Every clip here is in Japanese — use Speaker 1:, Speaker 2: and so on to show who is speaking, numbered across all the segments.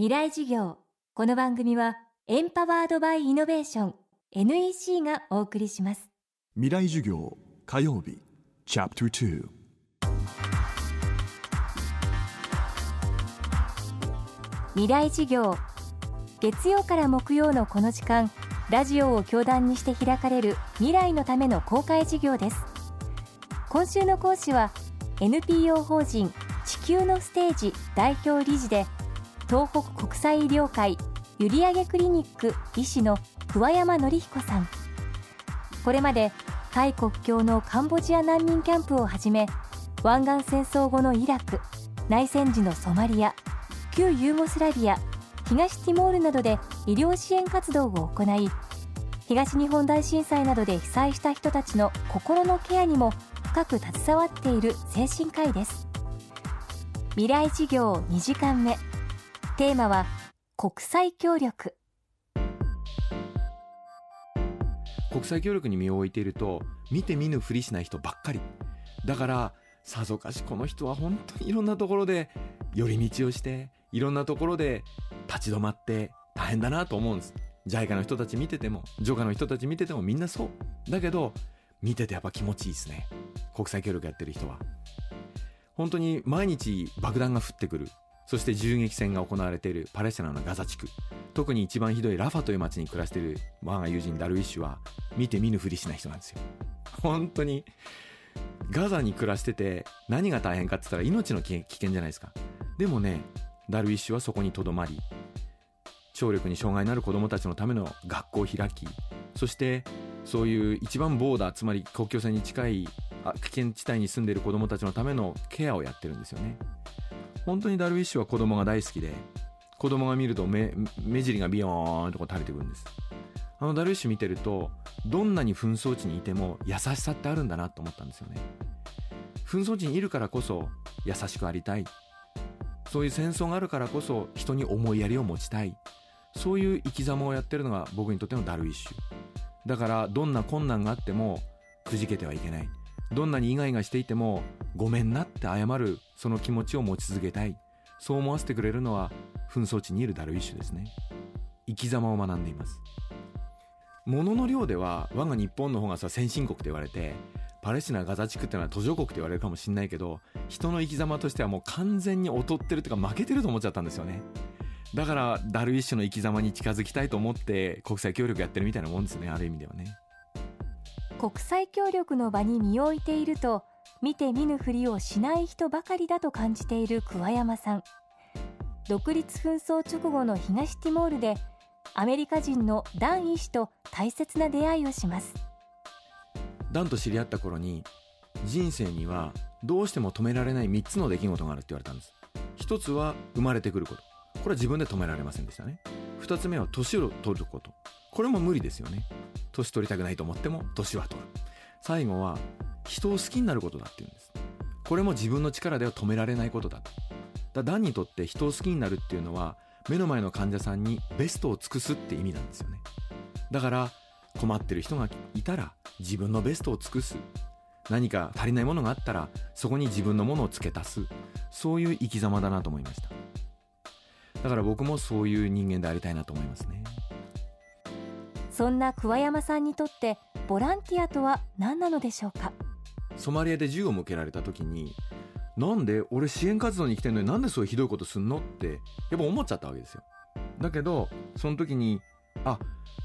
Speaker 1: 未来事業。この番組はエンパワードバイイノベーション NEC がお送りします。
Speaker 2: 未来授業火曜日チャプター
Speaker 1: 未来事業。月曜から木曜のこの時間ラジオを教壇にして開かれる未来のための公開授業です。今週の講師は NPO 法人地球のステージ代表理事で東北国際医療会閖上クリニック医師の桑山紀彦さん。これまでタイ国境のカンボジア難民キャンプをはじめ湾岸戦争後のイラク内戦時のソマリア旧ユーゴスラビア東ティモールなどで医療支援活動を行い東日本大震災などで被災した人たちの心のケアにも深く携わっている精神科医です。未来事業2時間目。テーマは国際協力。
Speaker 3: 国際協力に身を置いていると見て見ぬふりしない人ばっかり。だからさぞかしこの人は本当にいろんなところで寄り道をしていろんなところで立ち止まって大変だなと思うんです。JICA の人たち見てても JOCA の人たち見ててもみんなそう。だけど見ててやっぱ気持ちいいですね。国際協力やってる人は。本当に毎日爆弾が降ってくる。そして銃撃戦が行われているパレスチナのガザ地区。特に一番ひどいラファという町に暮らしている我が友人ダルウィッシュは見て見ぬふりしない人なんですよ。本当にガザに暮らしてて何が大変かって言ったら命の危険じゃないですか。でもねダルウィッシュはそこにとどまり聴力に障害のある子どもたちのための学校を開きそしてそういう一番ボーダーつまり国境線に近い危険地帯に住んでいる子どもたちのためのケアをやってるんですよね。本当にダルウィッシュは子供が大好きで子供が見ると目目尻がビヨーンとこう垂れてくるんです。あのダルウィッシュ見てるとどんなに紛争地にいても優しさってあるんだなと思ったんですよね。紛争地にいるからこそ優しくありたい。そういう戦争があるからこそ人に思いやりを持ちたい。そういう生き様をやってるのが僕にとってのダルウィッシュ。だからどんな困難があってもくじけてはいけない。どんなにイガイガしていてもごめんなって謝るその気持ちを持ち続けたい。そう思わせてくれるのは紛争地にいるダルウィッシュですね。生き様を学んでいます。物の量では我が日本の方がさ先進国と言われてパレスチナガザ地区ってのは途上国と言われるかもしれないけど人の生き様としてはもう完全に劣ってるというか負けてると思っちゃったんですよね。だからダルウィッシュの生き様に近づきたいと思って国際協力やってるみたいなもんですねある意味ではね。
Speaker 1: 国際協力の場に身を置いていると見て見ぬふりをしない人ばかりだと感じている桑山さん。独立紛争直後の東ティモールでアメリカ人のダン医師と大切な出会いをします。
Speaker 3: ダンと知り合った頃に人生にはどうしても止められない3つの出来事があるって言われたんです。一つは生まれてくること。これは自分で止められませんでしたね。2つ目は年を取ること。これも無理ですよね。年取りたくないと思っても年は取る。最後は人を好きになることだっていうんです。これも自分の力では止められないことだと。だダンにとって人を好きになるっていうのは目の前の患者さんにベストを尽くすって意味なんですよね。だから困ってる人がいたら自分のベストを尽くす。何か足りないものがあったらそこに自分のものを付け足す。そういう生き様だなと思いました。だから僕もそういう人間でありたいなと思いますね。
Speaker 1: そんな桑山さんにとってボランティアとは何なのでしょうか？
Speaker 3: ソマリアで銃を向けられた時になんで俺支援活動に来てんのになんでそういうひどいことすんの？ってやっぱ思っちゃったわけですよ。だけどその時にあ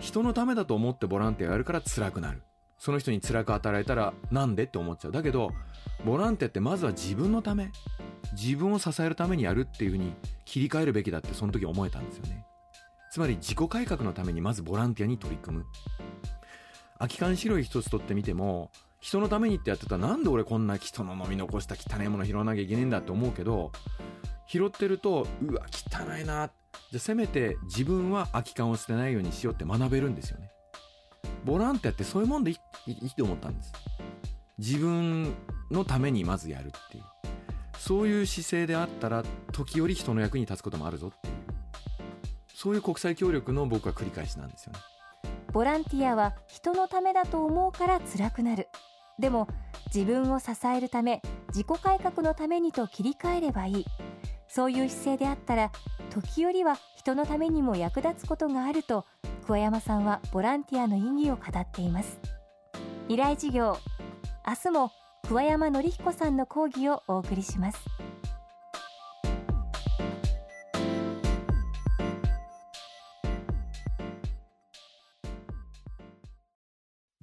Speaker 3: 人のためだと思ってボランティアやるから辛くなる。その人に辛く与えられたらなんでって思っちゃう。だけどボランティアってまずは自分のため自分を支えるためにやるっていうふうに切り替えるべきだってその時思えたんですよねつまり自己改革のためにまずボランティアに取り組む。空き缶白い一つ取ってみても人のためにってやってたらなんで俺こんな人の飲み残した汚いもの拾わなきゃいけねえんだって思うけど拾ってるとうわ汚いな。じゃせめて自分は空き缶を捨てないようにしようって学べるんですよね。ボランティアってそういうもんでいいいいと思ったんです。自分のためにまずやるっていう。そういう姿勢であったら時折人の役に立つこともあるぞ。ってそういう国際協力の僕は繰り返しなんですよね。
Speaker 1: ボランティアは人のためだと思うから辛くなる。でも自分を支えるため自己改革のためにと切り替えればいい。そういう姿勢であったら時折は人のためにも役立つことがあると桑山さんはボランティアの意義を語っています。未来授業。明日も桑山紀彦さんの講義をお送りします。